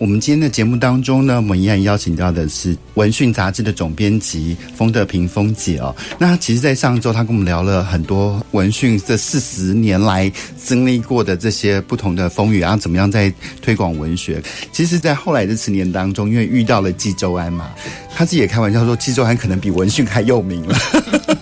我们今天的节目当中呢，我们依然邀请到的是《文讯》杂志的总编辑封德平封姐哦。那其实，在上周，她跟我们聊了很多《文讯》这四十年来经历过的这些不同的风雨，然后怎么样在推广文学。其实，在后来的十年当中，因为遇到了纪州安嘛，她自己也开玩笑说，纪州安可能比《文讯》还有名了。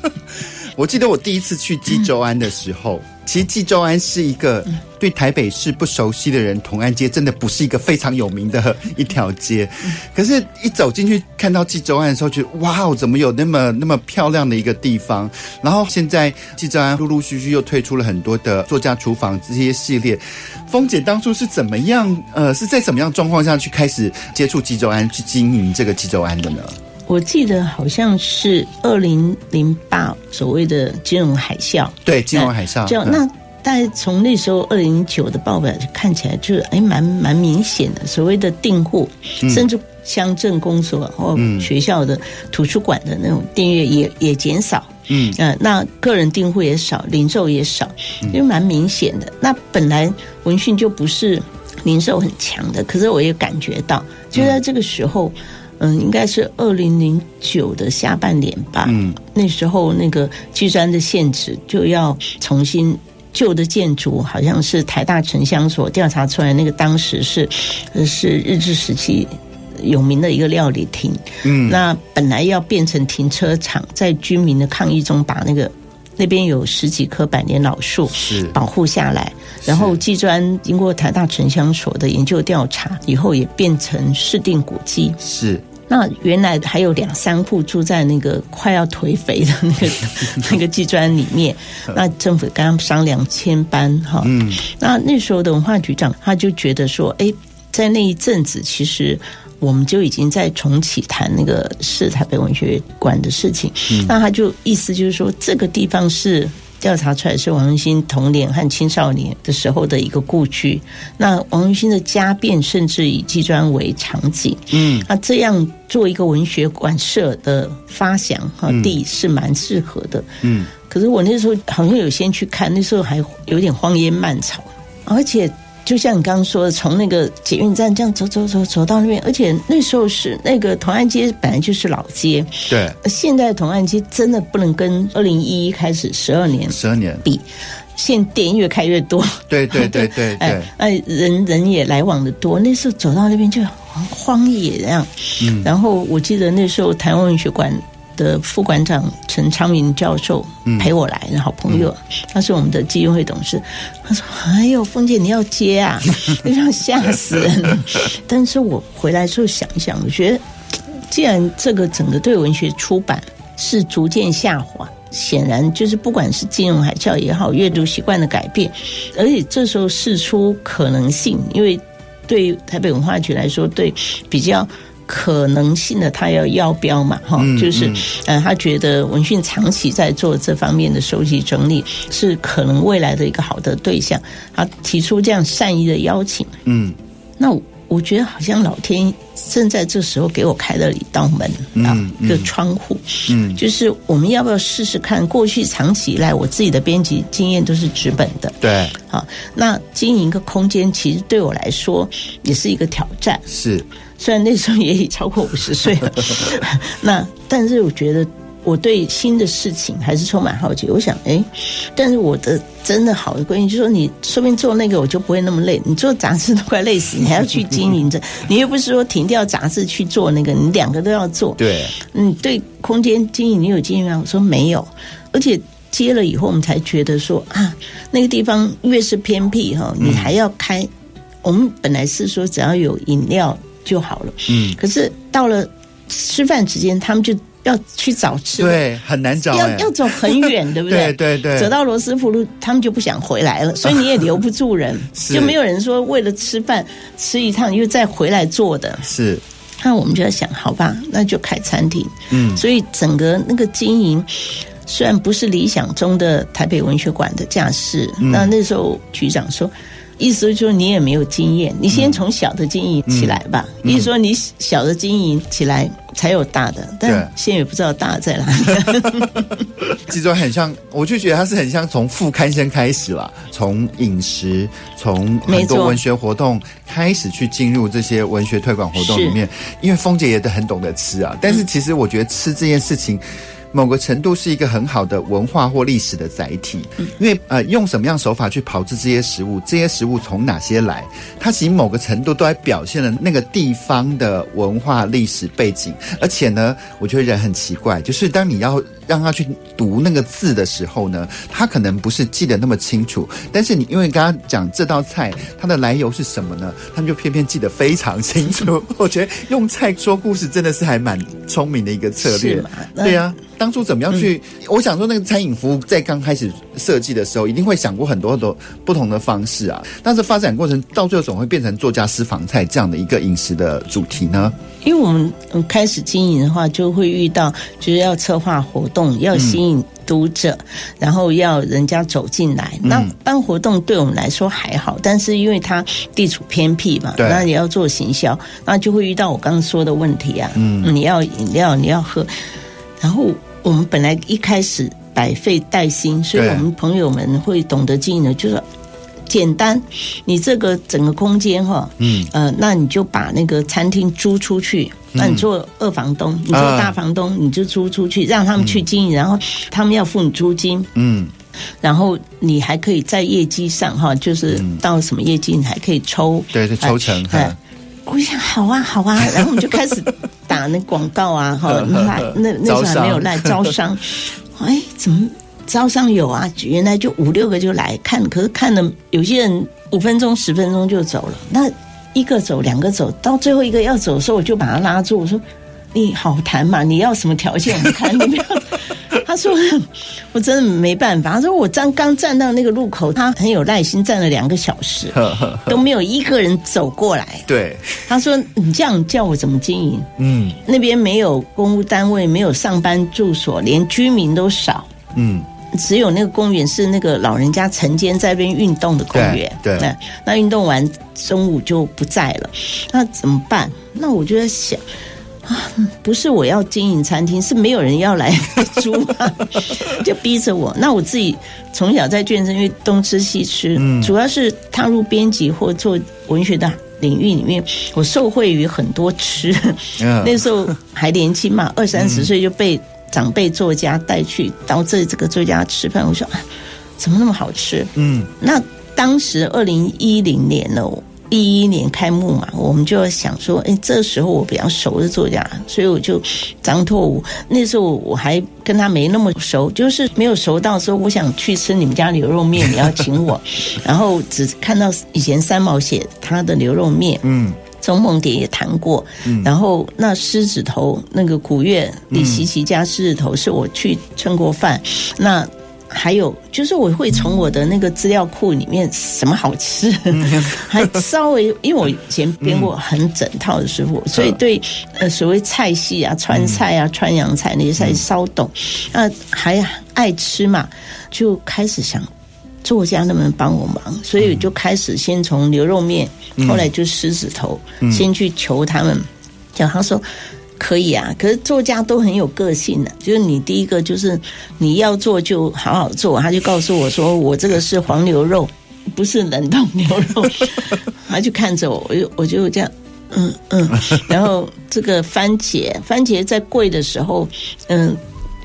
我记得我第一次去纪州安的时候，其实纪州庵是一个对台北市不熟悉的人，同安街真的不是一个非常有名的一条街。可是，一走进去看到纪州庵的时候，觉得哇，怎么有那么那么漂亮的一个地方？然后现在纪州庵陆陆续续又推出了很多的作家厨房这些系列。封姐当初是怎么样？呃，是在什么样状况下去开始接触纪州庵，去经营这个纪州庵的呢？我记得好像是二零零八所谓的金融海啸，对，金融海啸。就那大概从那时候二零零九的报表就看起来就是哎蛮蛮明显的，所谓的订户，甚至乡镇公所或学校的图书馆的那种订阅也也减少，嗯嗯，那个人订户也少，零售也少，就蛮明显的。那本来文讯就不是零售很强的，可是我也感觉到，就在这个时候。嗯，应该是二零零九的下半年吧。嗯，那时候那个纪州庵的限制就要重新旧的建筑，好像是台大城乡所调查出来，那个当时是是日治时期有名的一个料理厅。嗯，那本来要变成停车场，在居民的抗议中把那个那边有十几棵百年老树是保护下来，然后技专经过台大城乡所的研究调查以后，也变成市定古迹。是。那原来还有两三户住在那个快要颓废的那个 那个纪州庵里面，那政府跟他们商量迁搬哈。嗯，那那时候的文化局长他就觉得说，哎，在那一阵子，其实我们就已经在重启谈那个市台北文学馆的事情。嗯，那他就意思就是说，这个地方是。调查出来是王文兴童年和青少年的时候的一个故居。那王文兴的家变甚至以纪州庵为场景，嗯，那这样做一个文学馆舍的发想哈地是蛮适合的，嗯。可是我那时候好像有先去看，那时候还有点荒烟漫草，而且。就像你刚刚说的，从那个捷运站这样走走走走到那边，而且那时候是那个同安街本来就是老街，对。现在同安街真的不能跟二零一一开始十二年十二年比，现店越开越多，对对对对对，哎哎，人人也来往的多。那时候走到那边就荒野这样，嗯。然后我记得那时候台湾文学馆。的副馆长陈昌明教授陪我来的好朋友，他是我们的基金会董事。他说：“哎呦，凤姐你要接啊，非常吓死人。”但是我回来之后想一想，我觉得既然这个整个对文学出版是逐渐下滑，显然就是不管是金融海啸也好，阅读习惯的改变，而且这时候试出可能性，因为对台北文化局来说，对比较。可能性的，他要要标嘛，哈、嗯，就是，呃，他觉得文讯长期在做这方面的收集整理，是可能未来的一个好的对象，他提出这样善意的邀请，嗯，那我，我觉得好像老天正在这时候给我开了一道门啊，一个窗户，嗯，就是我们要不要试试看？过去长期以来，我自己的编辑经验都是纸本的，对，好，那经营一个空间，其实对我来说也是一个挑战，是。虽然那时候也已超过五十岁了，那但是我觉得我对新的事情还是充满好奇。我想，哎，但是我的真的好的闺蜜就是说，你说不定做那个我就不会那么累。你做杂志都快累死，你还要去经营着，你又不是说停掉杂志去做那个，你两个都要做。对，嗯，对，空间经营你有经验吗？我说没有，而且接了以后，我们才觉得说啊，那个地方越是偏僻哈，你还要开。我们本来是说只要有饮料。就好了，嗯，可是到了吃饭时间，他们就要去找吃的，对，很难找，要要走很远，对不对？对对对，走到罗斯福路，他们就不想回来了，所以你也留不住人，就没有人说为了吃饭吃一趟又再回来做的。是，那我们就在想，好吧，那就开餐厅。嗯，所以整个那个经营。虽然不是理想中的台北文学馆的架势，那、嗯、那时候局长说，意思就是你也没有经验，你先从小的经营起来吧。嗯嗯、意思说你小的经营起来才有大的，但现在也不知道大的在哪里。其实很像，我就觉得他是很像从副刊先开始了，从饮食，从很多文学活动开始去进入这些文学推广活动里面。因为峰姐也很懂得吃啊，但是其实我觉得吃这件事情。某个程度是一个很好的文化或历史的载体，因为呃，用什么样手法去炮制这些食物，这些食物从哪些来，它其实某个程度都还表现了那个地方的文化历史背景。而且呢，我觉得人很奇怪，就是当你要让他去读那个字的时候呢，他可能不是记得那么清楚，但是你因为刚刚讲这道菜它的来由是什么呢？他们就偏偏记得非常清楚。我觉得用菜说故事真的是还蛮聪明的一个策略，对呀、啊。当初怎么样去？嗯、我想说，那个餐饮服务在刚开始设计的时候，一定会想过很多很多不同的方式啊。但是发展过程到最后总会变成作家私房菜这样的一个饮食的主题呢？因为我们开始经营的话，就会遇到就是要策划活动，要吸引读者，嗯、然后要人家走进来。那办活动对我们来说还好，但是因为它地处偏僻嘛，那你要做行销，那就会遇到我刚刚说的问题啊。嗯，你要饮料，你要喝，然后。我们本来一开始百废待兴，所以我们朋友们会懂得经营的，就是简单。你这个整个空间哈，嗯呃，那你就把那个餐厅租出去，那你做二房东，你做大房东，你就租出去，让他们去经营，然后他们要付你租金，嗯，然后你还可以在业绩上哈，就是到什么业绩你还可以抽，对，抽成。我想好啊好啊，然后我们就开始打那广告啊，哈，那那那时候还没有赖招商，哎，怎么招商有啊？原来就五六个就来看，可是看了有些人五分钟十分钟就走了，那一个走两个走到最后一个要走的时候，我就把他拉住，我说你好谈嘛，你要什么条件我们谈，你不要。他说：“我真的没办法。”他说：“我刚刚站到那个路口，他很有耐心站了两个小时，都没有一个人走过来。”对，他说：“你这样叫我怎么经营？嗯，那边没有公务单位，没有上班住所，连居民都少。嗯，只有那个公园是那个老人家晨间在那边运动的公园。对，对，那那运动完中午就不在了，那怎么办？那我就在想。”啊，不是我要经营餐厅，是没有人要来 租，就逼着我。那我自己从小在眷村，因为东吃西吃，嗯，主要是踏入编辑或做文学的领域里面，我受惠于很多吃。嗯、那时候还年轻嘛，二三十岁就被长辈作家带去到这这个作家吃饭，我说啊，怎么那么好吃？嗯，那当时二零一零年了。一一年开幕嘛，我们就想说，哎，这时候我比较熟的作家，所以我就张拓武。那时候我还跟他没那么熟，就是没有熟到说我想去吃你们家牛肉面，你要请我。然后只看到以前三毛写他的牛肉面，嗯，钟梦蝶也谈过，嗯，然后那狮子头那个古月李习奇家狮子头是我去蹭过饭，那。还有就是我会从我的那个资料库里面什么好吃，还稍微因为我以前编过很整套的食谱，所以对呃所谓菜系啊、川菜啊、川洋菜那些菜稍懂。那还爱吃嘛，就开始想作家能不能帮我忙，所以就开始先从牛肉面，后来就狮子头，先去求他们，讲他说。可以啊，可是作家都很有个性的，就是你第一个就是你要做就好好做，他就告诉我说，我这个是黄牛肉，不是冷冻牛肉，他就看着我，我就我就这样，嗯嗯，然后这个番茄，番茄在贵的时候，嗯，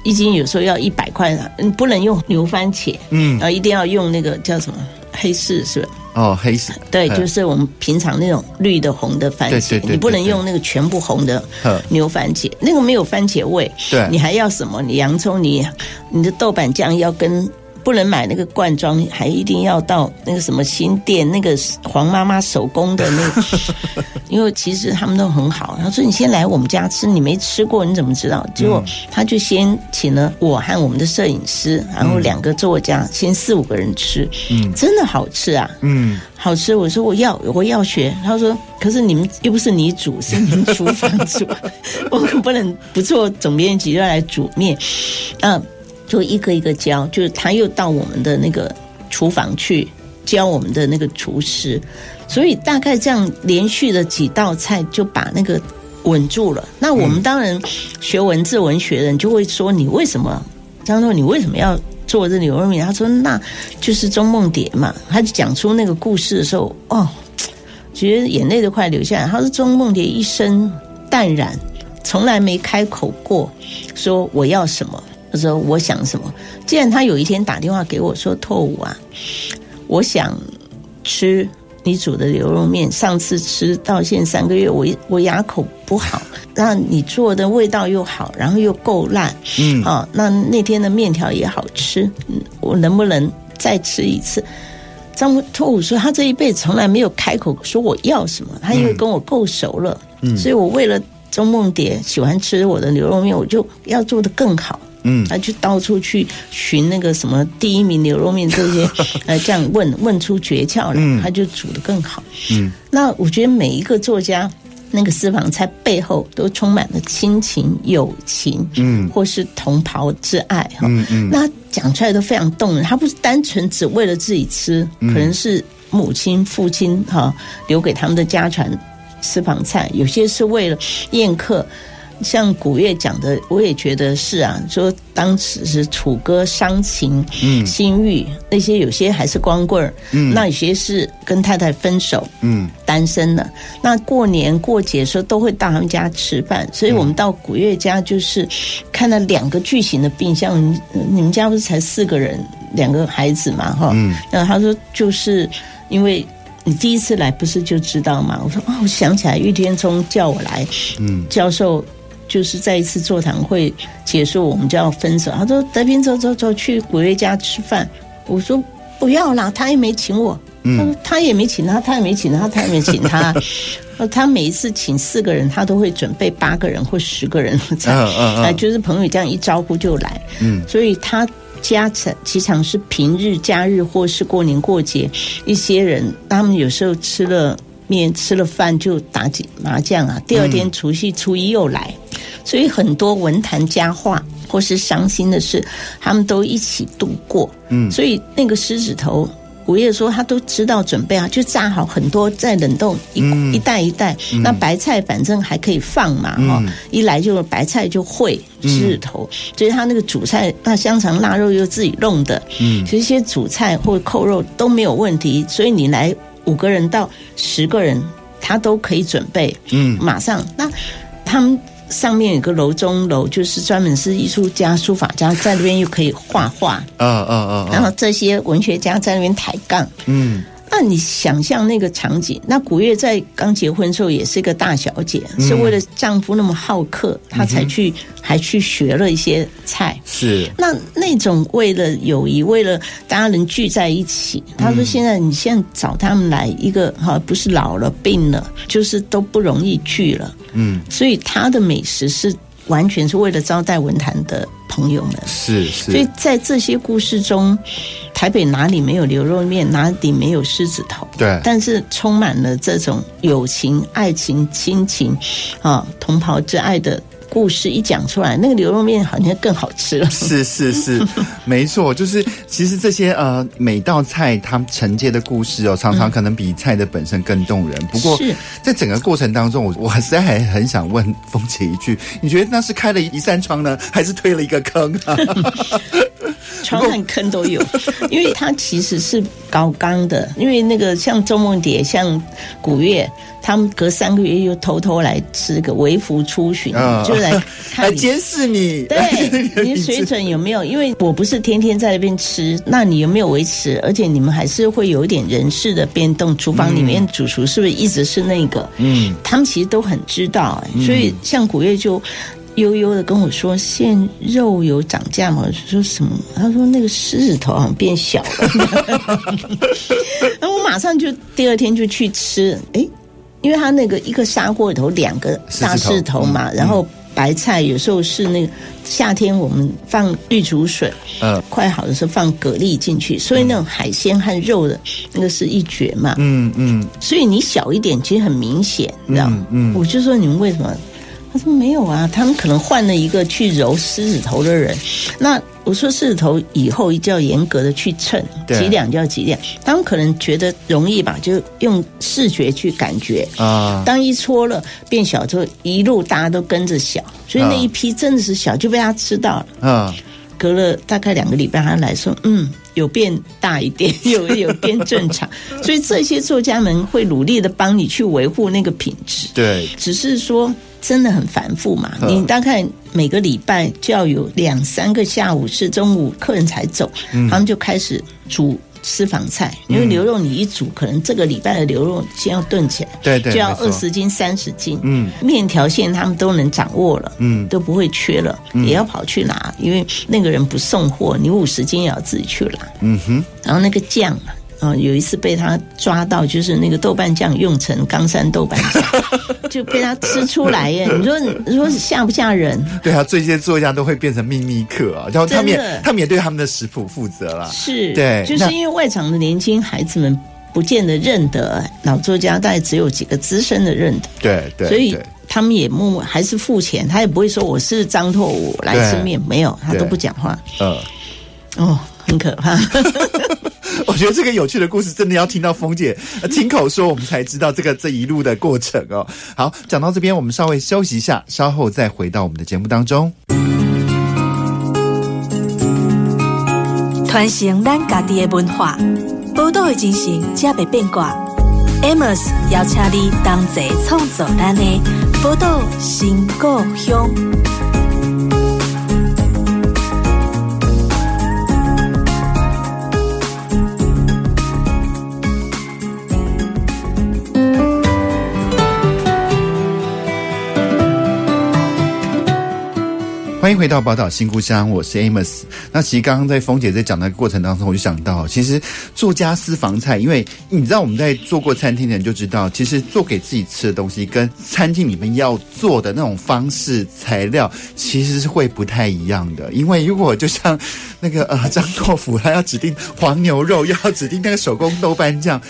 一斤有时候要一百块，嗯，不能用牛番茄，嗯，然后一定要用那个叫什么黑柿，是吧？哦，黑色对，就是我们平常那种绿的、红的番茄，你不能用那个全部红的牛番茄，那个没有番茄味。对，你还要什么？你洋葱，你你的豆瓣酱要跟不能买那个罐装，还一定要到那个什么新店那个黄妈妈手工的那个，因为其实他们都很好。他说：“你先来我们家吃，你没吃过你怎么知道？”结果他就先请了我和我们的摄影师，然后两个作家，先四五个人吃，嗯，真的好吃啊，嗯，好吃。我说我要我要学，他说：“可是你们又不是你煮，是你们厨房煮，我可不能不做总编辑要来煮面，嗯。”就一个一个教，就是他又到我们的那个厨房去教我们的那个厨师，所以大概这样连续的几道菜就把那个稳住了。那我们当然学文字文学的人就会说：“你为什么？”张说：“你为什么要做这牛肉面？”他说：“那就是钟梦蝶嘛。”他就讲出那个故事的时候，哦，觉得眼泪都快流下来。他说：“钟梦蝶一生淡然，从来没开口过说我要什么。”他说：“我想什么？既然他有一天打电话给我说，拓武啊，我想吃你煮的牛肉面。上次吃到现在三个月，我我牙口不好，那你做的味道又好，然后又够烂，嗯，啊，那那天的面条也好吃，我能不能再吃一次？”张拓武说：“他这一辈子从来没有开口说我要什么，他因为跟我够熟了，嗯，所以我为了周梦蝶喜欢吃我的牛肉面，我就要做的更好。”嗯，他就到处去寻那个什么第一名牛肉面这些，呃，这样问问出诀窍来，他就煮得更好。嗯，那我觉得每一个作家那个私房菜背后都充满了亲情、友情，嗯，或是同袍之爱哈。嗯嗯，那讲出来都非常动人。他不是单纯只为了自己吃，可能是母亲、父亲哈留给他们的家传私房菜，有些是为了宴客。像古月讲的，我也觉得是啊。说当时是楚歌伤情，嗯，心郁那些，有些还是光棍儿，嗯，那有些是跟太太分手，嗯，单身的。那过年过节的时候都会到他们家吃饭，所以我们到古月家就是看到两个巨型的冰箱。你们家不是才四个人，两个孩子嘛，哈，嗯，那他说就是因为你第一次来不是就知道吗？我说哦，我想起来玉天聪叫我来，嗯，教授。就是在一次座谈会结束，我们就要分手。他说：“德平，走走走，去古月家吃饭。”我说：“不要啦，他也没请我。”他说：“他也没请他，他也没请他，他也没请他。”他每一次请四个人，他都会准备八个人或十个人这样。啊，就是朋友这样一招呼就来。嗯，所以他家常其常是平日、假日或是过年过节，一些人他们有时候吃了面、吃了饭就打几麻将啊。第二天除夕、初一又来。所以很多文坛佳话或是伤心的事，他们都一起度过。嗯，所以那个狮子头，古月说他都知道准备啊，就炸好很多在冷冻一、嗯、一袋一袋。那白菜反正还可以放嘛，哈、嗯，一来就白菜就会狮子头。所以他那个主菜，那香肠腊肉又自己弄的，嗯，其实些主菜或扣肉都没有问题。所以你来五个人到十个人，他都可以准备。嗯，马上那他们。上面有个楼中楼，就是专门是艺术家、书法家在那边又可以画画，啊啊啊，然后这些文学家在那边抬杠，嗯，那你想象那个场景，那古月在刚结婚的时候也是一个大小姐，嗯、是为了丈夫那么好客，她才去、嗯、还去学了一些菜，是。那那种为了友谊，为了大家能聚在一起，她说现在你现在找他们来一个哈，不是老了病了，就是都不容易聚了。嗯，所以她的美食是完全是为了招待文坛的朋友们，是是。所以在这些故事中，台北哪里没有牛肉面，哪里没有狮子头？对，但是充满了这种友情、爱情、亲情啊，同袍之爱的。故事一讲出来，那个牛肉面好像更好吃了。是是是，没错，就是其实这些呃每道菜它承接的故事哦，常常可能比菜的本身更动人。不过在整个过程当中，我我实在还很想问凤姐一句：你觉得那是开了一扇窗呢，还是推了一个坑啊？窗和坑都有，因为它其实是高纲的。因为那个像周梦蝶、像古月。他们隔三个月又偷偷来吃个微服出巡，哦、就来看来监视你，对你水准有没有？因为我不是天天在那边吃，那你有没有维持？而且你们还是会有一点人事的变动，厨房里面主厨是不是一直是那个？嗯，他们其实都很知道，所以像古月就。悠悠的跟我说：“现肉有涨价吗？”我说什么？他说那个狮子头好像变小了。然后我马上就第二天就去吃，哎，因为他那个一个砂锅里头两个大狮子头嘛，嗯、然后白菜有时候是那个夏天我们放绿竹笋，嗯，快好的时候放蛤蜊进去，所以那种海鲜和肉的那个是一绝嘛，嗯嗯，所以你小一点其实很明显，你知道嗯，嗯，我就说你们为什么？他说没有啊，他们可能换了一个去揉狮子头的人。那我说狮子头以后一定要严格的去称几两就要几两。他们可能觉得容易吧，就用视觉去感觉啊。当一搓了变小之后，一路大家都跟着小，所以那一批真的是小就被他吃到了。啊，隔了大概两个礼拜，他来说，嗯，有变大一点，有有变正常。所以这些作家们会努力的帮你去维护那个品质。对，只是说。真的很繁复嘛？你大概每个礼拜就要有两三个下午是中午客人才走，嗯、他们就开始煮私房菜。因为牛肉你一煮，可能这个礼拜的牛肉先要炖起来，对对，就要二十斤三十斤。嗯，面条线他们都能掌握了，嗯，都不会缺了，嗯、也要跑去拿，因为那个人不送货，你五十斤也要自己去拿。嗯哼，然后那个酱。哦，有一次被他抓到，就是那个豆瓣酱用成冈山豆瓣酱，就被他吃出来耶。你说，你说吓不吓人？对啊，这些作家都会变成秘密客啊，然后他们也他们也对他们的食谱负责了。是，对，就是因为外场的年轻孩子们不见得认得老作家，大概只有几个资深的认得。对对，所以他们也默默还是付钱，他也不会说我是张拓武来吃面，没有，他都不讲话。嗯，哦，很可怕。我觉得这个有趣的故事，真的要听到凤姐亲口说，我们才知道这个这一路的过程哦。好，讲到这边，我们稍微休息一下，稍后再回到我们的节目当中。传承咱家己的文化，报道的精神，才袂变卦。Amos 邀请你同齐创作咱的报道新故乡。欢迎回到宝岛新故乡，我是 Amos。那其实刚刚在峰姐在讲的过程当中，我就想到，其实做家私房菜，因为你知道我们在做过餐厅的人就知道，其实做给自己吃的东西跟餐厅里面要做的那种方式、材料，其实是会不太一样的。因为如果就像那个呃张拓甫，他要指定黄牛肉，要指定那个手工豆瓣酱。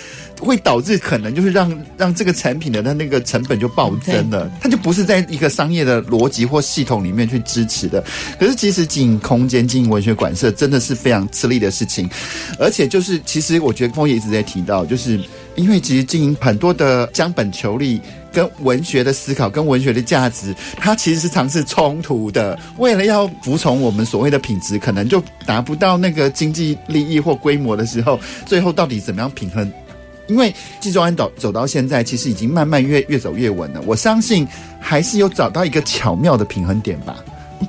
会导致可能就是让让这个产品的它那个成本就暴增了，它就不是在一个商业的逻辑或系统里面去支持的。可是其实经营空间、经营文学馆舍真的是非常吃力的事情，而且就是其实我觉得凤姐一直在提到，就是因为其实经营很多的将本求利跟文学的思考跟文学的价值，它其实是尝试冲突的。为了要服从我们所谓的品质，可能就达不到那个经济利益或规模的时候，最后到底怎么样平衡？因为纪州安走走到现在，其实已经慢慢越越走越稳了。我相信还是有找到一个巧妙的平衡点吧。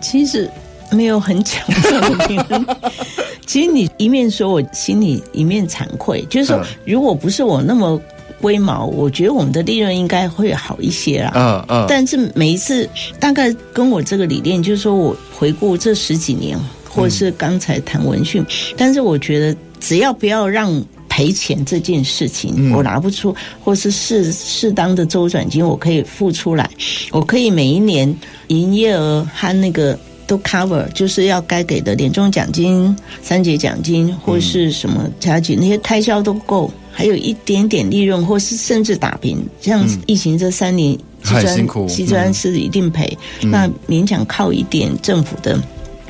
其实没有很巧妙的平衡。其实你一面说，我心里一面惭愧，就是说，如果不是我那么龟毛，我觉得我们的利润应该会好一些啦。嗯嗯。但是每一次，大概跟我这个理念，就是说我回顾这十几年，或者是刚才谈文讯，但是我觉得只要不要让。赔钱这件事情，我拿不出，嗯、或是适适当的周转金，我可以付出来。我可以每一年营业额和那个都 cover，就是要该给的年终奖金、三节奖金或是什么加给那些开销都够，还有一点点利润，或是甚至打平。像疫情这三年，极端极端是一定赔，嗯、那勉强靠一点政府的。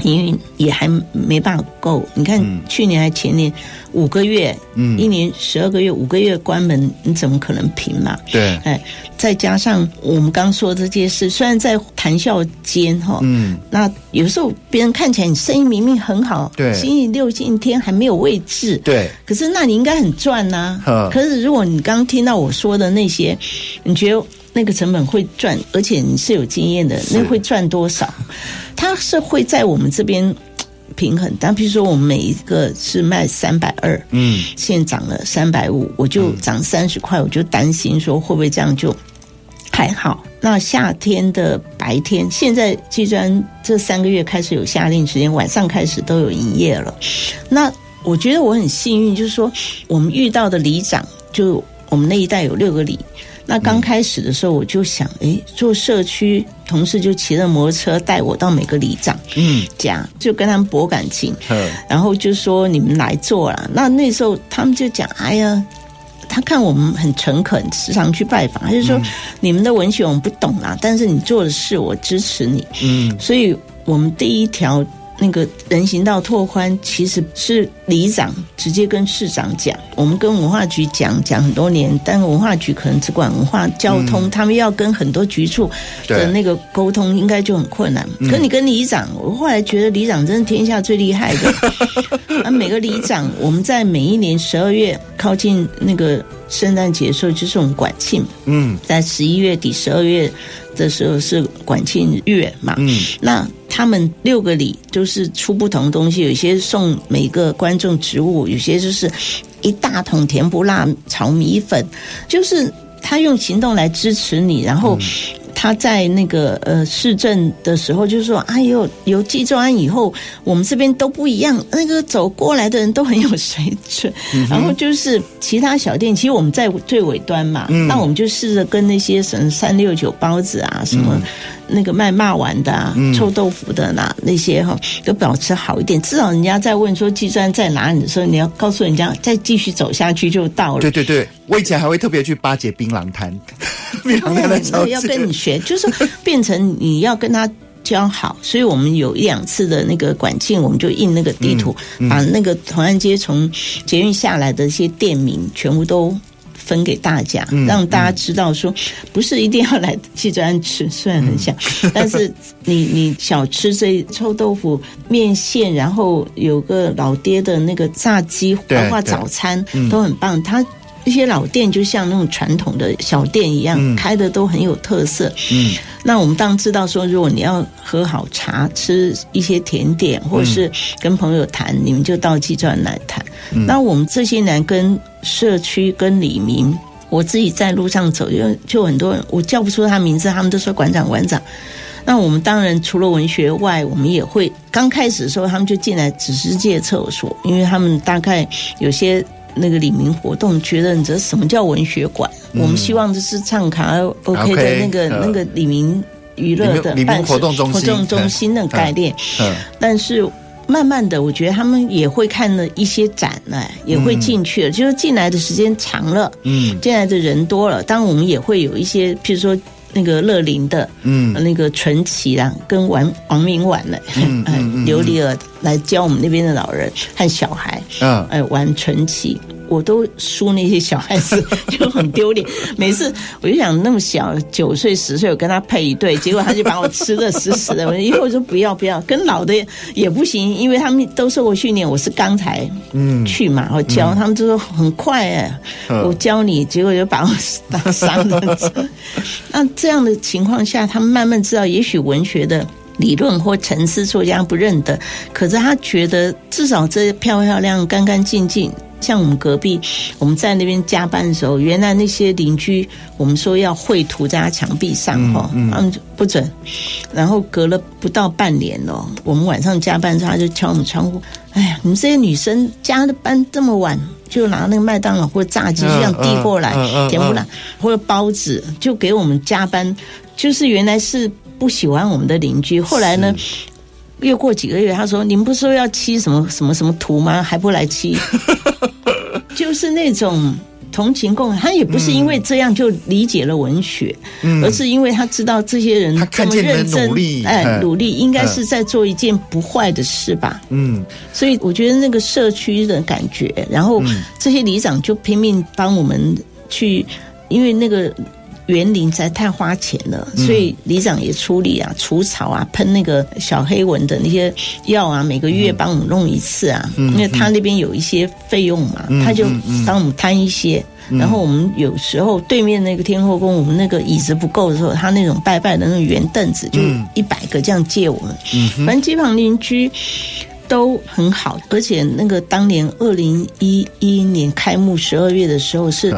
营运也还没办法够，你看去年还前年五个月，嗯，一年十二个月，五个月关门，你怎么可能平嘛？对，哎，再加上我们刚说的这件事，虽然在谈笑间哈，嗯，那有时候别人看起来你生意明明很好，对，星期六星期天还没有位置，对，可是那你应该很赚呐，呵。可是如果你刚听到我说的那些，你觉得？那个成本会赚，而且你是有经验的，那会赚多少？它是会在我们这边平衡。但比如说，我们每一个是卖三百二，嗯，现在涨了三百五，我就涨三十块，我就担心说会不会这样就害还好。那夏天的白天，现在既然这三个月开始有夏令时间，晚上开始都有营业了。那我觉得我很幸运，就是说我们遇到的里长，就我们那一带有六个里。那刚开始的时候，我就想，哎，做社区同事就骑着摩托车带我到每个里长，嗯，家就跟他们博感情，嗯，然后就说你们来做了。那那时候他们就讲，哎呀，他看我们很诚恳，时常去拜访，他就说、嗯、你们的文学我们不懂啦，但是你做的事我支持你，嗯，所以我们第一条。那个人行道拓宽其实是里长直接跟市长讲，我们跟文化局讲讲很多年，但文化局可能只管文化交通，嗯、他们要跟很多局处的那个沟通，应该就很困难。可你跟里长，我后来觉得里长真是天下最厉害的。啊，每个里长，我们在每一年十二月靠近那个圣诞节的时候，就是我们管庆，嗯，在十一月底、十二月的时候是管庆月嘛，嗯，那。他们六个里都是出不同东西，有些送每个观众植物，有些就是一大桶甜不辣炒米粉，就是他用行动来支持你，然后。嗯他在那个呃市政的时候，就是说，哎呦，有技专以后，我们这边都不一样。那个走过来的人都很有水准，嗯、然后就是其他小店，其实我们在最尾端嘛，嗯、那我们就试着跟那些什么三六九包子啊，什么那个卖骂丸的啊，嗯、臭豆腐的那那些哈，都保持好一点。至少人家在问说技专在哪里的时候，你要告诉人家再继续走下去就到了。对对对，我以前还会特别去巴结槟榔摊，槟榔摊的时候要跟你学。就是变成你要跟他交好，所以我们有一两次的那个管境，我们就印那个地图，嗯嗯、把那个同安街从捷运下来的一些店名全部都分给大家，嗯、让大家知道说，不是一定要来技专吃，虽然很想，嗯、但是你你小吃这臭豆腐面线，然后有个老爹的那个炸鸡，包括早餐都很棒，他。这些老店就像那种传统的小店一样，嗯、开的都很有特色。嗯，那我们当然知道说，如果你要喝好茶、吃一些甜点，或者是跟朋友谈，嗯、你们就到技专来谈。嗯、那我们这些年跟社区、跟里民，我自己在路上走，因为就很多人，我叫不出他名字，他们都说馆长、馆长。那我们当然除了文学外，我们也会刚开始的时候，他们就进来只是借厕所，因为他们大概有些。那个李明活动，觉得你这什么叫文学馆？嗯、我们希望这是唱卡拉 OK 的那个 okay, 那个李明娱乐的办事活动中心，活动中心的概念。嗯嗯、但是慢慢的，我觉得他们也会看了一些展了，也会进去了。嗯、就是进来的时间长了，嗯，进来的人多了，当然我们也会有一些，譬如说。那个乐林的，嗯，那个纯奇啊，跟王王明婉的，嗯，嗯，琉璃儿来教我们那边的老人和小孩，嗯，哎，玩纯奇。我都输那些小孩子，就很丢脸。每次我就想，那么小九岁十岁，我跟他配一对，结果他就把我吃的死死的。我以后说不要不要，跟老的也不行，因为他们都受过训练。我是刚才嗯去嘛，我教、嗯、他们就说很快哎，嗯、我教你，结果就把我打伤了。那这样的情况下，他们慢慢知道，也许文学的理论或层次作家不认得，可是他觉得至少这漂漂亮、干干净净。像我们隔壁，我们在那边加班的时候，原来那些邻居，我们说要绘图在他墙壁上哈，嗯嗯、他们不准。然后隔了不到半年哦，我们晚上加班的时候，他就敲我们窗户。哎呀，你们这些女生加的班这么晚，就拿那个麦当劳或者炸鸡这样递过来，甜不辣或者包子，就给我们加班。就是原来是不喜欢我们的邻居，后来呢？又过几个月，他说：“你们不是说要漆什么什么什么图吗？还不来漆？” 就是那种同情共，他也不是因为这样就理解了文学，嗯、而是因为他知道这些人这么认真，努力哎，努力应该是在做一件不坏的事吧。嗯，所以我觉得那个社区的感觉，然后这些里长就拼命帮我们去，因为那个。园林实在太花钱了，所以里长也出力啊，除草啊，喷那个小黑蚊的那些药啊，每个月帮我们弄一次啊。嗯、因为他那边有一些费用嘛，嗯、他就帮我们摊一些。嗯、然后我们有时候对面那个天后宫，我们那个椅子不够的时候，他那种拜拜的那种圆凳子，就一百个这样借我们。嗯、反正街坊邻居都很好，而且那个当年二零一一年开幕十二月的时候是。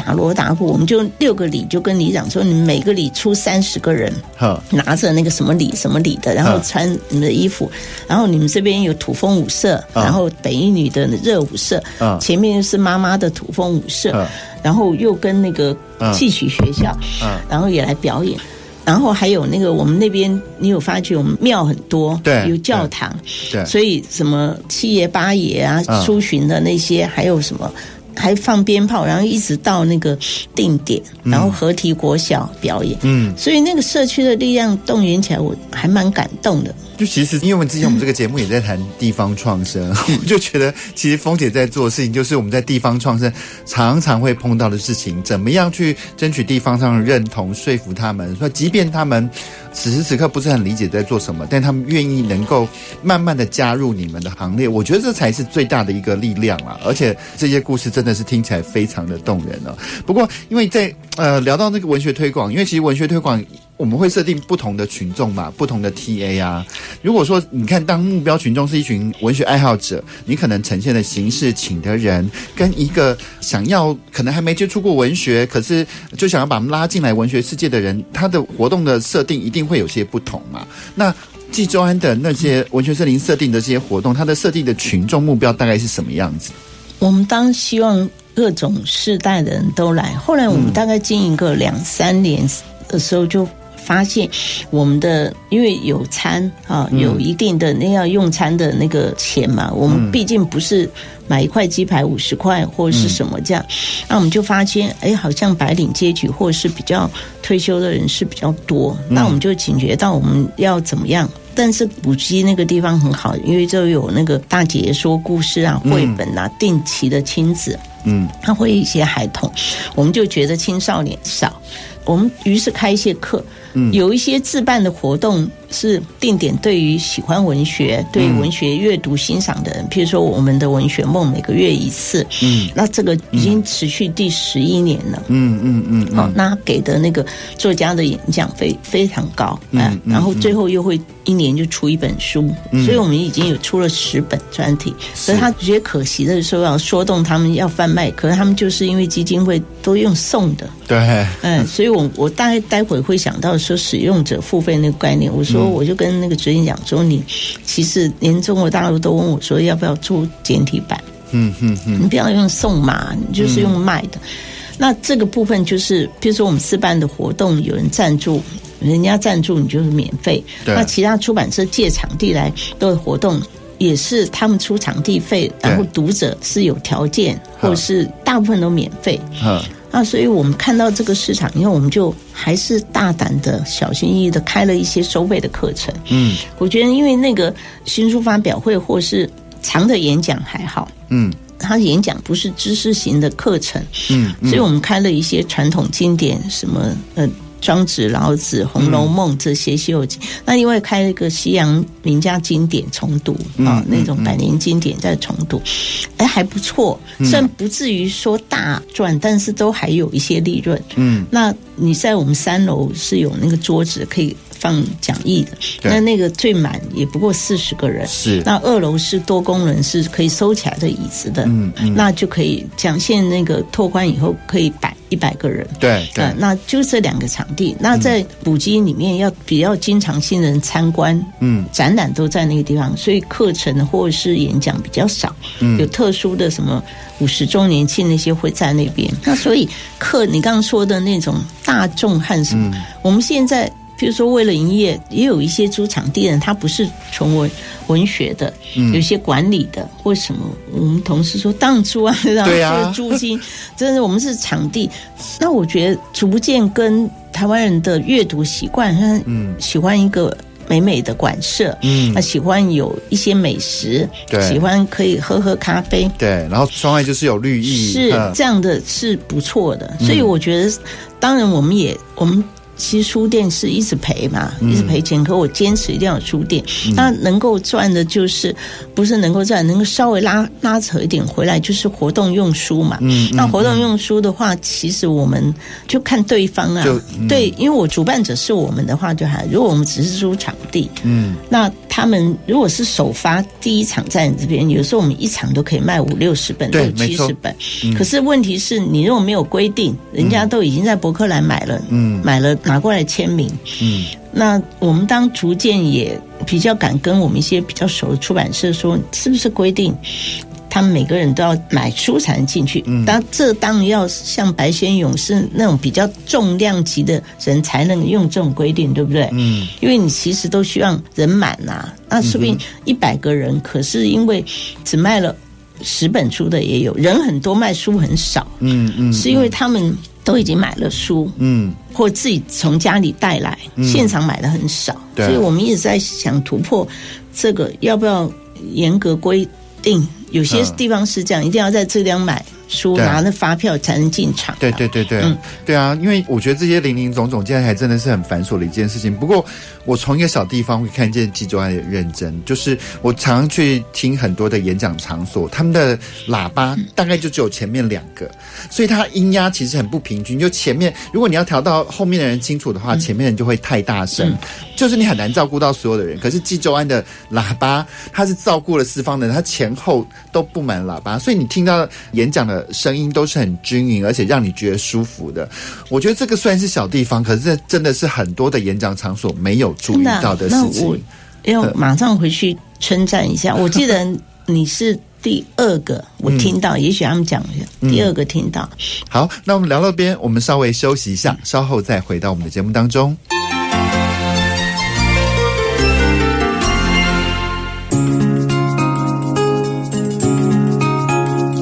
打锣打鼓，我们就六个里就跟里长说，你们每个里出三十个人，拿着那个什么礼什么礼的，然后穿你们的衣服，然后你们这边有土风舞社，然后北一女的热舞社，前面又是妈妈的土风舞社，然后又跟那个戏曲学校，然后也来表演。然后还有那个我们那边，你有发觉我们庙很多，对，有教堂，对，所以什么七爷八爷啊，出巡的那些，还有什么，还放鞭炮，然后一直到那个定点，然后合体国小表演，嗯，所以那个社区的力量动员起来，我还蛮感动的。就其实，因为我们之前我们这个节目也在谈地方创生，我们就觉得其实峰姐在做的事情，就是我们在地方创生常常会碰到的事情，怎么样去争取地方上的认同，说服他们，说即便他们此时此刻不是很理解在做什么，但他们愿意能够慢慢的加入你们的行列，我觉得这才是最大的一个力量啊！而且这些故事真真的是听起来非常的动人哦。不过，因为在呃聊到那个文学推广，因为其实文学推广。我们会设定不同的群众嘛，不同的 TA 啊。如果说你看，当目标群众是一群文学爱好者，你可能呈现的形式，请的人跟一个想要可能还没接触过文学，可是就想要把他们拉进来文学世界的人，他的活动的设定一定会有些不同嘛。那纪州安的那些文学森林设定的这些活动，它的设定的群众目标大概是什么样子？我们当希望各种世代的人都来，后来我们大概经营个两三年的时候就。发现我们的因为有餐啊，有一定的那要用餐的那个钱嘛，我们毕竟不是买一块鸡排五十块或者是什么这样，那我们就发现，哎，好像白领阶级或者是比较退休的人是比较多，那我们就警觉到我们要怎么样。但是补习那个地方很好，因为就有那个大姐姐说故事啊、绘本啊、定期的亲子，嗯，他会一些孩童，我们就觉得青少年少，我们于是开一些课。嗯，有一些自办的活动是定点，对于喜欢文学、对文学阅读欣赏的人，譬如说我们的文学梦每个月一次，嗯，那这个已经持续第十一年了，嗯嗯嗯，好，那给的那个作家的演讲非非常高，嗯，然后最后又会一年就出一本书，所以我们已经有出了十本专题，所以他觉得可惜的是说要说动他们要贩卖，可是他们就是因为基金会都用送的，对，嗯，所以我我大概待会会想到。说使用者付费那个概念，我说我就跟那个主任讲说，你其实连中国大陆都问我说要不要出简体版，嗯嗯嗯，你不要用送嘛，你就是用卖的。那这个部分就是，比如说我们四办的活动，有人赞助，人家赞助你就是免费。那其他出版社借场地来的活动，也是他们出场地费，然后读者是有条件，或者是大部分都免费。那所以我们看到这个市场，因为我们就还是大胆的、小心翼翼的开了一些收费的课程。嗯，我觉得因为那个新书发表会或是长的演讲还好。嗯，他演讲不是知识型的课程。嗯，所以我们开了一些传统经典，什么呃。庄子、老子、《红楼梦》这些《西游记》，那因为开了一个西洋名家经典重读啊，那种百年经典在重读，哎，还不错，虽然不至于说大赚，但是都还有一些利润。嗯，那你在我们三楼是有那个桌子可以。放讲义的，那那个最满也不过四十个人。是，那二楼是多功能，是可以收起来的椅子的。嗯嗯，那就可以讲线那个拓宽以后可以摆一百个人。对对、呃，那就这两个场地。那在补习里面要比较经常性人参观，嗯，展览都在那个地方，所以课程或者是演讲比较少。嗯，有特殊的什么五十周年庆那些会在那边。那所以课你刚刚说的那种大众和什么，我们现在。比如说，为了营业，也有一些租场地人，他不是纯文文学的，有些管理的或什么。我们同事说当租啊，这样租金，真的我们是场地。那我觉得逐渐跟台湾人的阅读习惯，他嗯，喜欢一个美美的馆舍，嗯，他喜欢有一些美食，对，喜欢可以喝喝咖啡，对。然后窗外就是有绿意，是这样的，是不错的。所以我觉得，当然我们也我们。其实书店是一直赔嘛，一直赔钱。可我坚持一定要有书店，那能够赚的就是不是能够赚，能够稍微拉拉扯一点回来，就是活动用书嘛。嗯，那活动用书的话，其实我们就看对方啊，对，因为我主办者是我们的话就还，如果我们只是租场地，嗯，那他们如果是首发第一场在你这边，有时候我们一场都可以卖五六十本，六七十本。可是问题是你如果没有规定，人家都已经在博客来买了，嗯，买了拿过来签名，嗯，那我们当逐渐也比较敢跟我们一些比较熟的出版社说，是不是规定他们每个人都要买书才能进去？嗯，当这当然要像白先勇是那种比较重量级的人才能用这种规定，对不对？嗯，因为你其实都希望人满呐，那说不定一百个人，可是因为只卖了。十本书的也有人很多，卖书很少。嗯嗯，是因为他们都已经买了书，嗯，或自己从家里带来，现场买的很少。所以我们一直在想突破这个，要不要严格规定？有些地方是这样，一定要在这边买。书拿了发票才能进场。对对对对，嗯，对啊，因为我觉得这些林林总总，现在还真的是很繁琐的一件事情。不过，我从一个小地方会看见纪州安的认真，就是我常常去听很多的演讲场所，他们的喇叭大概就只有前面两个，所以它音压其实很不平均。就前面，如果你要调到后面的人清楚的话，前面人就会太大声，就是你很难照顾到所有的人。可是济州安的喇叭，它是照顾了四方的人，它前后都布满喇叭，所以你听到演讲的。声音都是很均匀，而且让你觉得舒服的。我觉得这个虽然是小地方，可是这真的是很多的演讲场所没有注意到的事情。我要马上回去称赞一下。我记得你是第二个我听到，嗯、也许他们讲一下，第二个听到。好，那我们聊到边，我们稍微休息一下，稍后再回到我们的节目当中。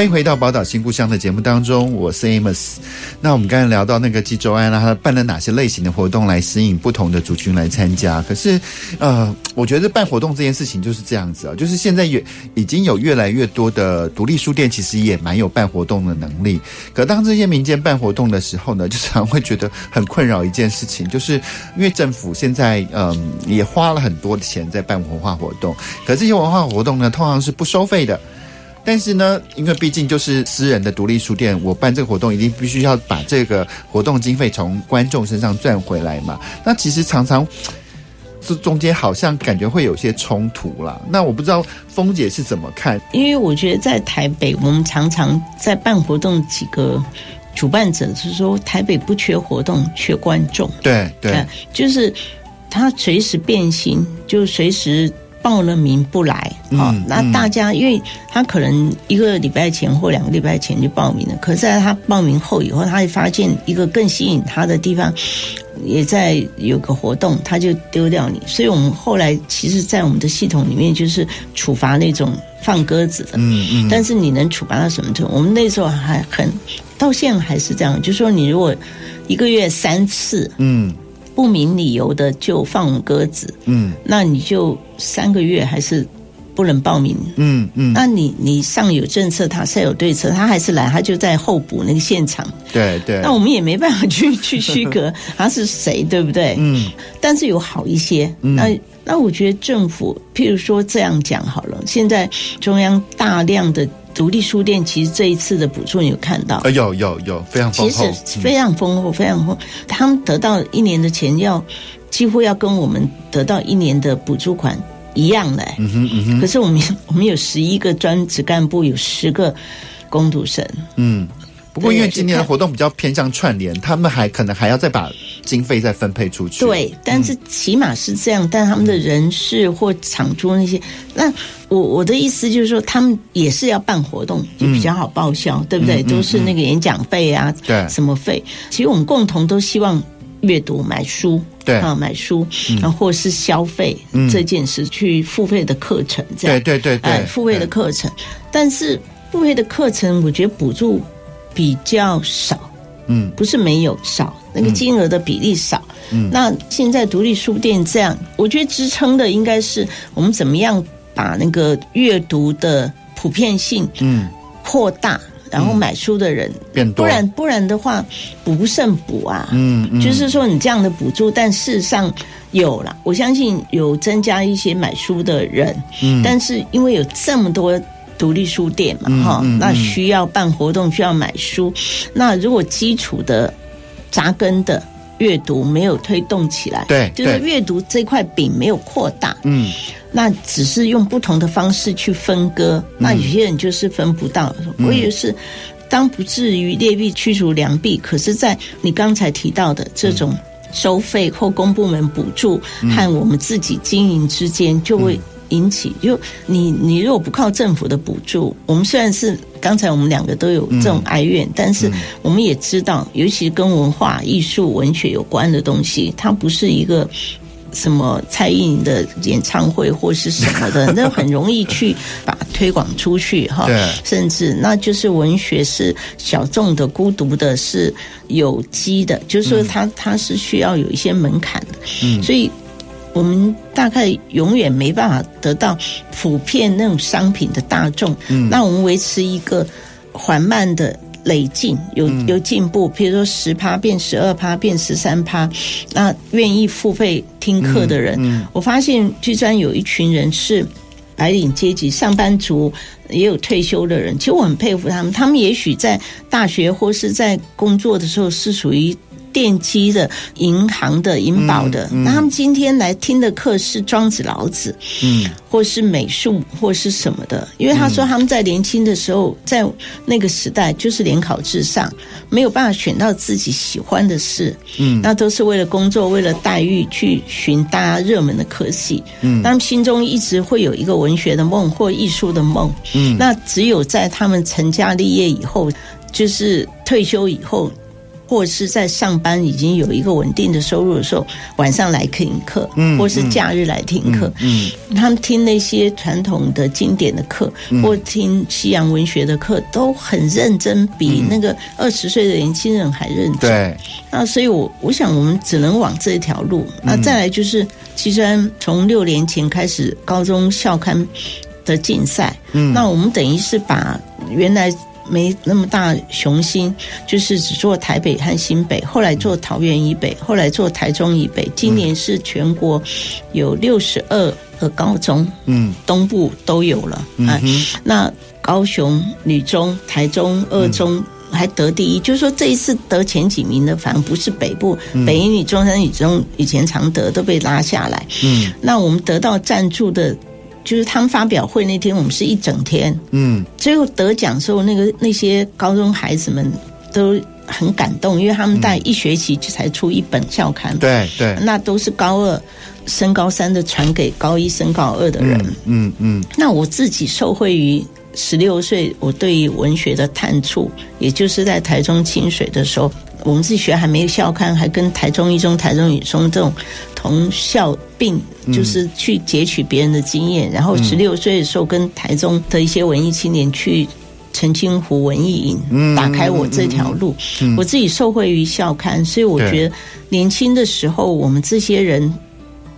欢迎回到《宝岛新故乡》的节目当中，我是 Amos。那我们刚才聊到那个济州安，他办了哪些类型的活动来吸引不同的族群来参加？可是，呃，我觉得办活动这件事情就是这样子啊，就是现在也已经有越来越多的独立书店，其实也蛮有办活动的能力。可当这些民间办活动的时候呢，就常会觉得很困扰一件事情，就是因为政府现在嗯、也花了很多的钱在办文化活动，可这些文化活动呢，通常是不收费的。但是呢，因为毕竟就是私人的独立书店，我办这个活动一定必须要把这个活动经费从观众身上赚回来嘛。那其实常常这中间好像感觉会有些冲突啦。那我不知道峰姐是怎么看？因为我觉得在台北，我们常常在办活动，几个主办者是说台北不缺活动，缺观众。对对，就是他随时变形，就随时。报了名不来，好、嗯，那大家因为他可能一个礼拜前或两个礼拜前就报名了，可是在他报名后以后，他会发现一个更吸引他的地方，也在有个活动，他就丢掉你。所以我们后来其实，在我们的系统里面，就是处罚那种放鸽子的，嗯嗯，但是你能处罚到什么程度？我们那时候还很，到现在还是这样，就是说你如果一个月三次，嗯。不明理由的就放鸽子，嗯，那你就三个月还是不能报名，嗯嗯，那你你上有政策，他下有对策，他还是来，他就在候补那个现场，对对，那我们也没办法去去区隔 他是谁，对不对？嗯，但是有好一些，嗯、那那我觉得政府，譬如说这样讲好了，现在中央大量的。独立书店其实这一次的补助你有看到？有有有，非常丰厚，其实非常丰厚，非常丰厚。他们得到一年的钱要几乎要跟我们得到一年的补助款一样的。嗯哼嗯哼。可是我们 我们有十一个专职干部，有十个工读生。嗯。不过，因为今年的活动比较偏向串联，他们还可能还要再把经费再分配出去。对，但是起码是这样。嗯、但他们的人事或场租那些，那我我的意思就是说，他们也是要办活动，就比较好报销，嗯、对不对？都是那个演讲费啊，对，什么费？其实我们共同都希望阅读买书，对。啊，买书，然后或是消费这件事去付费的课程，这样。对对对对，付费的课程，但是付费的课程，我觉得补助比较少，嗯，不是没有少，那个金额的比例少，嗯，那现在独立书店这样，我觉得支撑的应该是我们怎么样把那个阅读的普遍性，嗯，扩大。然后买书的人、嗯、变多，不然不然的话补不胜补啊。嗯，嗯，就是说你这样的补助，但事实上有了，我相信有增加一些买书的人。嗯，但是因为有这么多独立书店嘛，哈、嗯嗯嗯，那需要办活动，需要买书。那如果基础的扎根的阅读没有推动起来，对，就是阅读这块饼没有扩大，嗯。那只是用不同的方式去分割，那有些人就是分不到。嗯、我也是，当不至于劣币驱逐良币，可是，在你刚才提到的这种收费或公部门补助和我们自己经营之间，就会引起。就你你如果不靠政府的补助，我们虽然是刚才我们两个都有这种哀怨，但是我们也知道，尤其跟文化艺术、文学有关的东西，它不是一个。什么蔡依林的演唱会或是什么的，那很容易去把推广出去哈。甚至那就是文学是小众的、孤独的，是有机的，就是说它它是需要有一些门槛的。嗯，所以我们大概永远没办法得到普遍那种商品的大众。嗯，那我们维持一个缓慢的。累进有有进步，比如说十趴变十二趴变十三趴，那愿意付费听课的人，嗯嗯、我发现居然有一群人是白领阶级上班族，也有退休的人，其实我很佩服他们，他们也许在大学或是在工作的时候是属于。电机的、银行的、银保的，那、他们今天来听的课是庄子、老子，嗯，或是美术，或是什么的。因为他说他们在年轻的时候，在那个时代就是联考至上，没有办法选到自己喜欢的事，嗯，那都是为了工作、为了待遇去寻大家热门的科系，嗯，他们心中一直会有一个文学的梦或艺术的梦，嗯，那只有在他们成家立业以后，就是退休以后。或者是在上班已经有一个稳定的收入的时候，晚上来听课，嗯，或是假日来听课，嗯，嗯，他们听那些传统的经典的课，嗯，或听西洋文学的课，都很认真，比那个二十岁的年轻人还认真。对，那所以我我想我们只能往这条路。那再来就是，其实从六年前开始高中校刊的竞赛，嗯，那我们等于是把原来。没那么大雄心，就是只做台北和新北，后来做桃园以北，后来做台中以北。今年是全国有六十二个高中，嗯，东部都有了啊。那高雄女中、台中二中还得第一，就是说这一次得前几名的，反而不是北部，北一女、中山女中以前常得都被拉下来。嗯，那我们得到赞助的。就是他们发表会那天，我们是一整天。嗯，最后得奖的时候，那个那些高中孩子们都很感动，因为他们在一学期才出一本校刊。对对，那都是高二升高三的传给高一升高二的人。嗯嗯，那我自己受惠于十六岁，我对于文学的探触，也就是在台中清水的时候。我们自己学还没有校刊，还跟台中一中、台中女中这种同校并，就是去截取别人的经验。嗯、然后十六岁的时候，跟台中的一些文艺青年去澄清湖文艺营，打开我这条路。嗯嗯嗯、我自己受惠于校刊，所以我觉得年轻的时候，我们这些人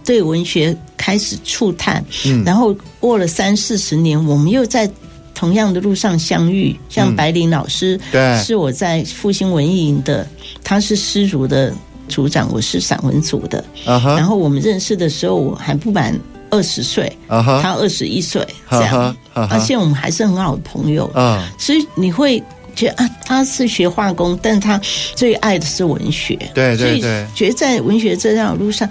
对文学开始触探，嗯、然后过了三四十年，我们又在。同样的路上相遇，像白灵老师，对，是我在复兴文艺营的，他是失足的组长，我是散文组的。Uh -huh. 然后我们认识的时候，我还不满二十岁，uh -huh. 他二十一岁，这样，uh -huh. Uh. 而且我们还是很好的朋友。Uh -huh. 所以你会觉得啊，他是学化工，但他最爱的是文学。对对对，所以觉得在文学这条路上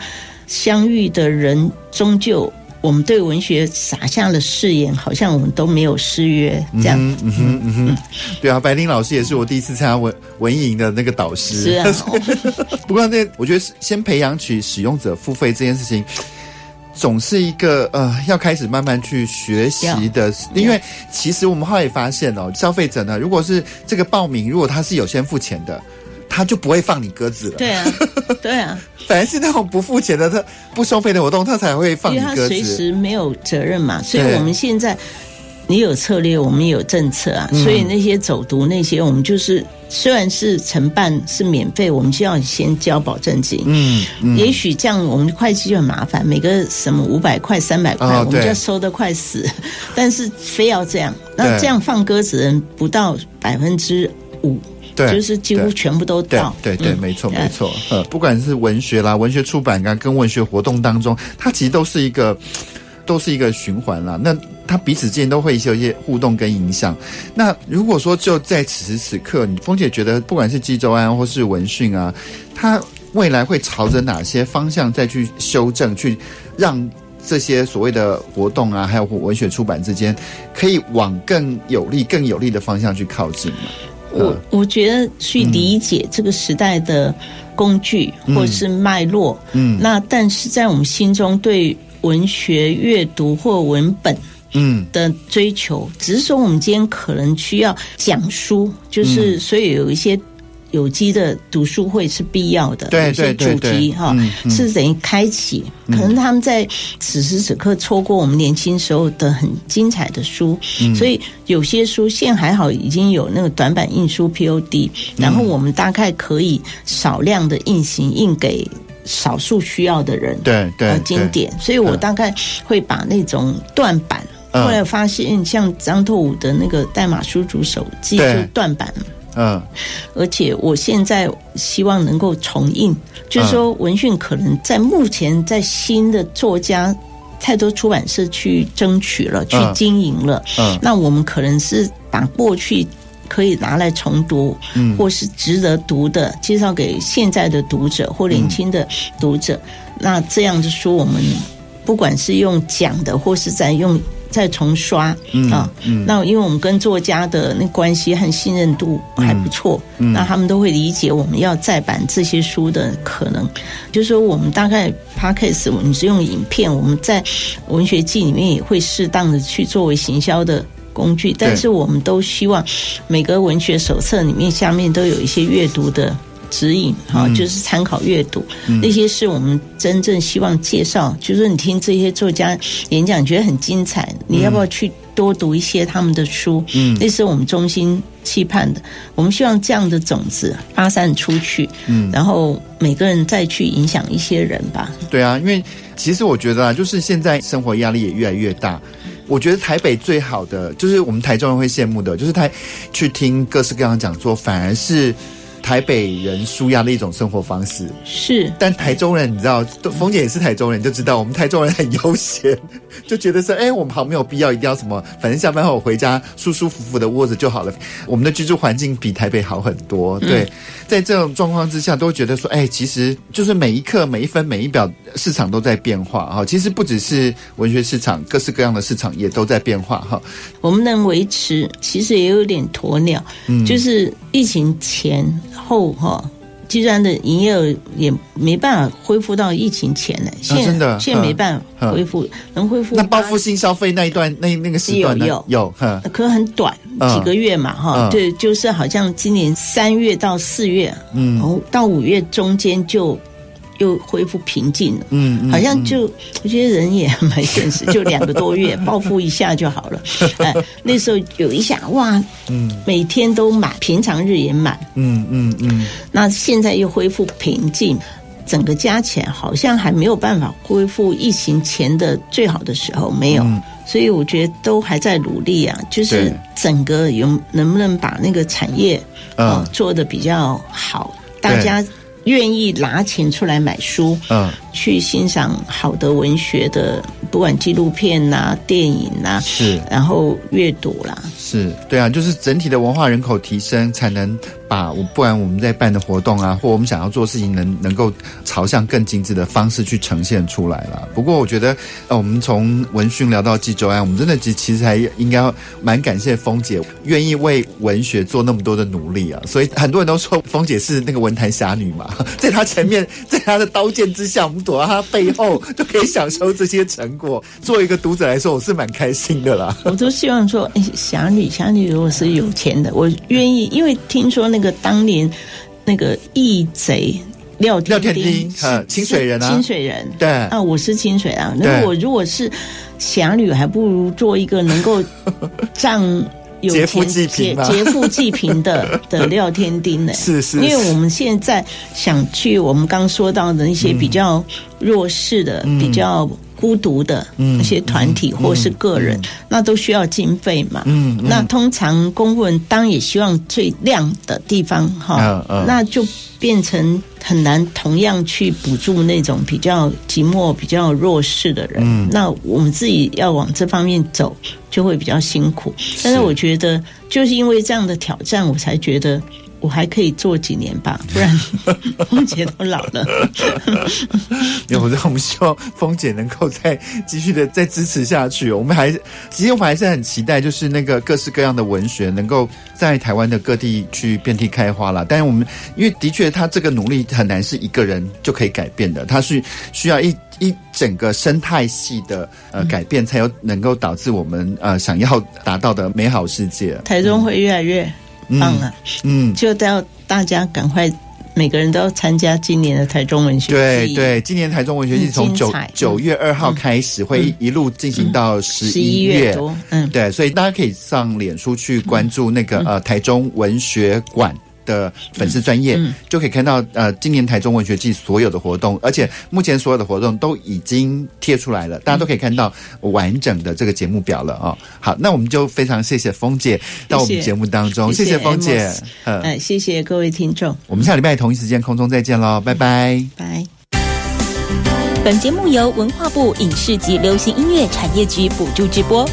相遇的人，终究。我们对文学撒下了誓言，好像我们都没有失约这样。嗯哼嗯哼，嗯哼，对啊，白灵老师也是我第一次参加文文艺营的那个导师。是啊，不过那我觉得先培养起使用者付费这件事情，总是一个呃要开始慢慢去学习的。因为其实我们后来也发现哦，消费者呢，如果是这个报名，如果他是有先付钱的。他就不会放你鸽子了。对啊，对啊，反而是那种不付钱的、他不收费的活动，他才会放你鸽子。因为他随时没有责任嘛，所以我们现在你有策略，我们也有政策啊。所以那些走读那些，我们就是虽然是承办是免费，我们就要先交保证金。嗯，嗯也许这样我们会计就很麻烦，每个什么五百块、三百块，哦、我们就要收得快死。但是非要这样，那这样放鸽子的人不到百分之五。对，就是几乎全部都到。对对，对，没错没错。呃，不管是文学啦、文学出版啊，跟文学活动当中，它其实都是一个，都是一个循环啦。那它彼此之间都会有一些互动跟影响。那如果说就在此时此刻，你峰姐觉得，不管是纪州安或是文讯啊，它未来会朝着哪些方向再去修正，去让这些所谓的活动啊，还有文学出版之间，可以往更有利、更有利的方向去靠近吗？我我觉得去理解这个时代的工具或是脉络，嗯，那但是在我们心中对文学阅读或文本，嗯。的追求，只是说我们今天可能需要讲书，就是所以有一些。有机的读书会是必要的，对对对，主题哈是等于开启，可能他们在此时此刻错过我们年轻时候的很精彩的书，所以有些书现在还好已经有那个短版印书 POD，然后我们大概可以少量的印行印给少数需要的人，对对，经典，所以我大概会把那种断版，后来发现像张拓武的那个代码书主手记就断版。嗯，而且我现在希望能够重印，就是说文讯可能在目前在新的作家太多出版社去争取了，去经营了，嗯，那我们可能是把过去可以拿来重读，嗯，或是值得读的介绍给现在的读者或年轻的读者，那这样的书我们不管是用讲的或是在用。再重刷、嗯、那因为我们跟作家的那关系和信任度还不错，那他们都会理解我们要再版这些书的可能。就是说，我们大概 Podcast 我们是用影片，我们在文学季里面也会适当的去作为行销的工具，但是我们都希望每个文学手册里面下面都有一些阅读的。指引哈，就是参考阅读，嗯、那些是我们真正希望介绍。嗯、就是你听这些作家演讲，觉得很精彩，嗯、你要不要去多读一些他们的书？嗯，那是我们衷心期盼的。我们希望这样的种子发散出去，嗯，然后每个人再去影响一些人吧。对啊，因为其实我觉得啊，就是现在生活压力也越来越大。我觉得台北最好的，就是我们台中人会羡慕的，就是台去听各式各样的讲座，反而是。台北人舒压的一种生活方式是，但台中人你知道，冯姐也是台中人，就知道我们台中人很悠闲，就觉得说，哎，我们好没有必要一定要什么，反正下班后我回家舒舒服服的窝着就好了。我们的居住环境比台北好很多，对，在这种状况之下，都会觉得说，哎，其实就是每一刻、每一分、每一秒，市场都在变化哈。其实不只是文学市场，各式各样的市场也都在变化哈。我们能维持，其实也有点鸵鸟，嗯，就是疫情前。后哈，居然的营业额也没办法恢复到疫情前呢，现在、啊、真的现在没办法恢复，能恢复。那报复性消费那一段，那那个时段有有。有，可很短，几个月嘛哈，嗯、对，就是好像今年三月到四月，嗯，到五月中间就。又恢复平静了，嗯，嗯，好像就我觉得人也蛮现实，就两个多月报复一下就好了。哎，那时候有一下哇，嗯，每天都满，平常日也满，嗯嗯嗯。那现在又恢复平静，整个加起来好像还没有办法恢复疫情前的最好的时候，没有。所以我觉得都还在努力啊，就是整个有能不能把那个产业啊做的比较好，大家。愿意拿钱出来买书，嗯，去欣赏好的文学的，不管纪录片呐、啊、电影呐、啊，是，然后阅读啦，是对啊，就是整体的文化人口提升才能。把我不然我们在办的活动啊，或我们想要做事情能，能能够朝向更精致的方式去呈现出来了。不过我觉得，呃，我们从文讯聊到济州安，我们真的其其实还应该蛮感谢峰姐愿意为文学做那么多的努力啊。所以很多人都说峰姐是那个文坛侠女嘛，在她前面，在她的刀剑之下，我们躲到他背后就可以享受这些成果。作为一个读者来说，我是蛮开心的啦。我都希望说，哎，侠女，侠女如果是有钱的，我愿意，因为听说那个。当年，那那个义贼廖天丁，廖天丁呃，清水人啊，清水人，对啊，我是清水啊。那我如果是侠女，还不如做一个能够 仗。有劫富济贫，劫富济贫的 的廖天丁呢？是，是是，因为我们现在想去我们刚说到的那些比较弱势的、嗯、比较孤独的那些团体或是个人，嗯嗯嗯、那都需要经费嘛。嗯，嗯那通常公务人当然也希望最亮的地方哈，嗯嗯、那就变成很难同样去补助那种比较寂寞、比较弱势的人。嗯，那我们自己要往这方面走。就会比较辛苦，但是我觉得就是因为这样的挑战，我才觉得我还可以做几年吧，不然 凤姐都老了。有的，我们希望凤姐能够再继续的再支持下去。我们还其实我们还是很期待，就是那个各式各样的文学能够在台湾的各地去遍地开花了。但是我们因为的确，他这个努力很难是一个人就可以改变的，他是需要一。一整个生态系的呃改变，才有能够导致我们呃想要达到的美好世界。台中会越来越棒了，嗯，就都要大家赶快，每个人都要参加今年的台中文学季。对对，今年台中文学季从九九月二号开始，会一路进行到十一月。嗯，对，所以大家可以上脸书去关注那个呃台中文学馆。的粉丝专业、嗯、就可以看到，呃，今年台中文学季所有的活动，而且目前所有的活动都已经贴出来了，大家都可以看到完整的这个节目表了哦。好，那我们就非常谢谢峰姐到我们节目当中，谢谢峰姐，嗯，谢谢各位听众，我们下礼拜同一时间空中再见喽，拜拜，拜。本节目由文化部影视及流行音乐产业局补助直播。